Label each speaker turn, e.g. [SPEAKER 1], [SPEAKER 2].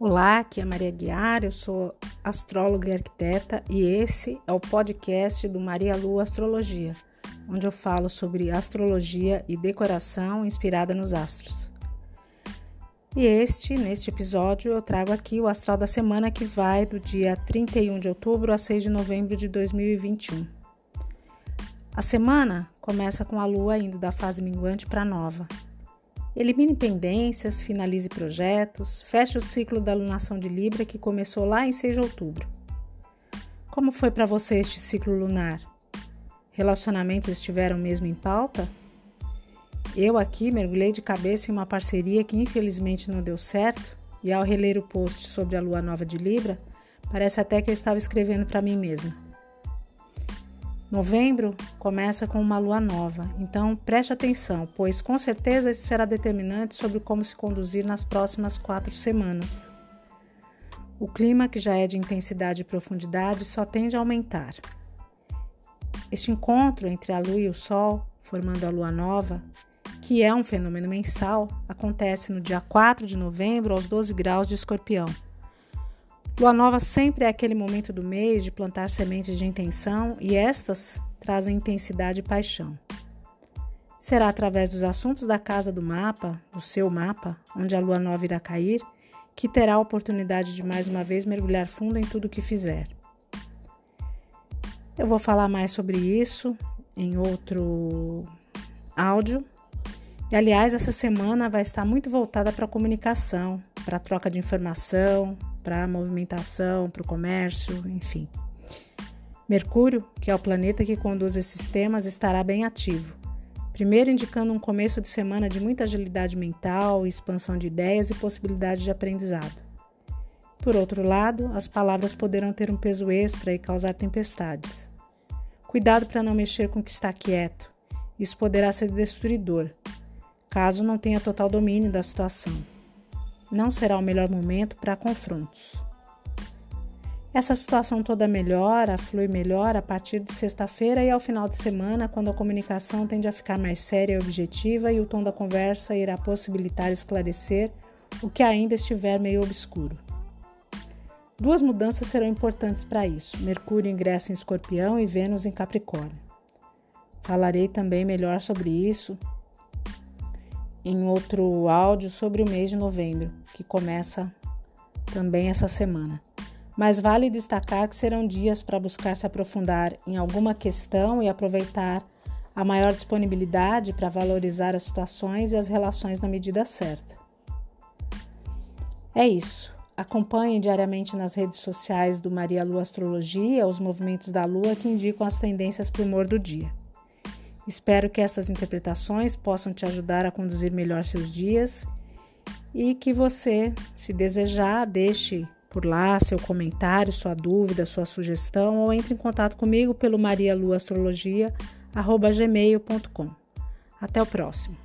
[SPEAKER 1] Olá, aqui é Maria Guiar, eu sou astróloga e arquiteta e esse é o podcast do Maria Lua Astrologia, onde eu falo sobre astrologia e decoração inspirada nos astros. E este, neste episódio, eu trago aqui o astral da semana que vai do dia 31 de outubro a 6 de novembro de 2021. A semana começa com a lua indo da fase minguante para nova Elimine pendências, finalize projetos, feche o ciclo da lunação de Libra que começou lá em 6 de outubro. Como foi para você este ciclo lunar? Relacionamentos estiveram mesmo em pauta? Eu aqui mergulhei de cabeça em uma parceria que infelizmente não deu certo, e ao reler o post sobre a lua nova de Libra, parece até que eu estava escrevendo para mim mesma. Novembro começa com uma lua nova, então preste atenção, pois com certeza isso será determinante sobre como se conduzir nas próximas quatro semanas. O clima, que já é de intensidade e profundidade, só tende a aumentar. Este encontro entre a lua e o sol, formando a lua nova, que é um fenômeno mensal, acontece no dia 4 de novembro aos 12 graus de escorpião. Lua nova sempre é aquele momento do mês de plantar sementes de intenção e estas trazem intensidade e paixão. Será através dos assuntos da casa do mapa, do seu mapa, onde a lua nova irá cair, que terá a oportunidade de mais uma vez mergulhar fundo em tudo o que fizer. Eu vou falar mais sobre isso em outro áudio. E aliás, essa semana vai estar muito voltada para a comunicação, para a troca de informação, para a movimentação, para o comércio, enfim. Mercúrio, que é o planeta que conduz esses temas, estará bem ativo. Primeiro, indicando um começo de semana de muita agilidade mental, expansão de ideias e possibilidade de aprendizado. Por outro lado, as palavras poderão ter um peso extra e causar tempestades. Cuidado para não mexer com o que está quieto. Isso poderá ser destruidor, caso não tenha total domínio da situação não será o melhor momento para confrontos. Essa situação toda melhora, flui melhor a partir de sexta-feira e ao final de semana, quando a comunicação tende a ficar mais séria e objetiva e o tom da conversa irá possibilitar esclarecer o que ainda estiver meio obscuro. Duas mudanças serão importantes para isso: Mercúrio ingressa em Escorpião e Vênus em Capricórnio. Falarei também melhor sobre isso em outro áudio sobre o mês de novembro, que começa também essa semana. Mas vale destacar que serão dias para buscar se aprofundar em alguma questão e aproveitar a maior disponibilidade para valorizar as situações e as relações na medida certa. É isso. Acompanhe diariamente nas redes sociais do Maria Lua Astrologia os movimentos da Lua que indicam as tendências para o humor do dia. Espero que essas interpretações possam te ajudar a conduzir melhor seus dias e que você, se desejar, deixe por lá seu comentário, sua dúvida, sua sugestão ou entre em contato comigo pelo marialuastrologia@gmail.com. Até o próximo.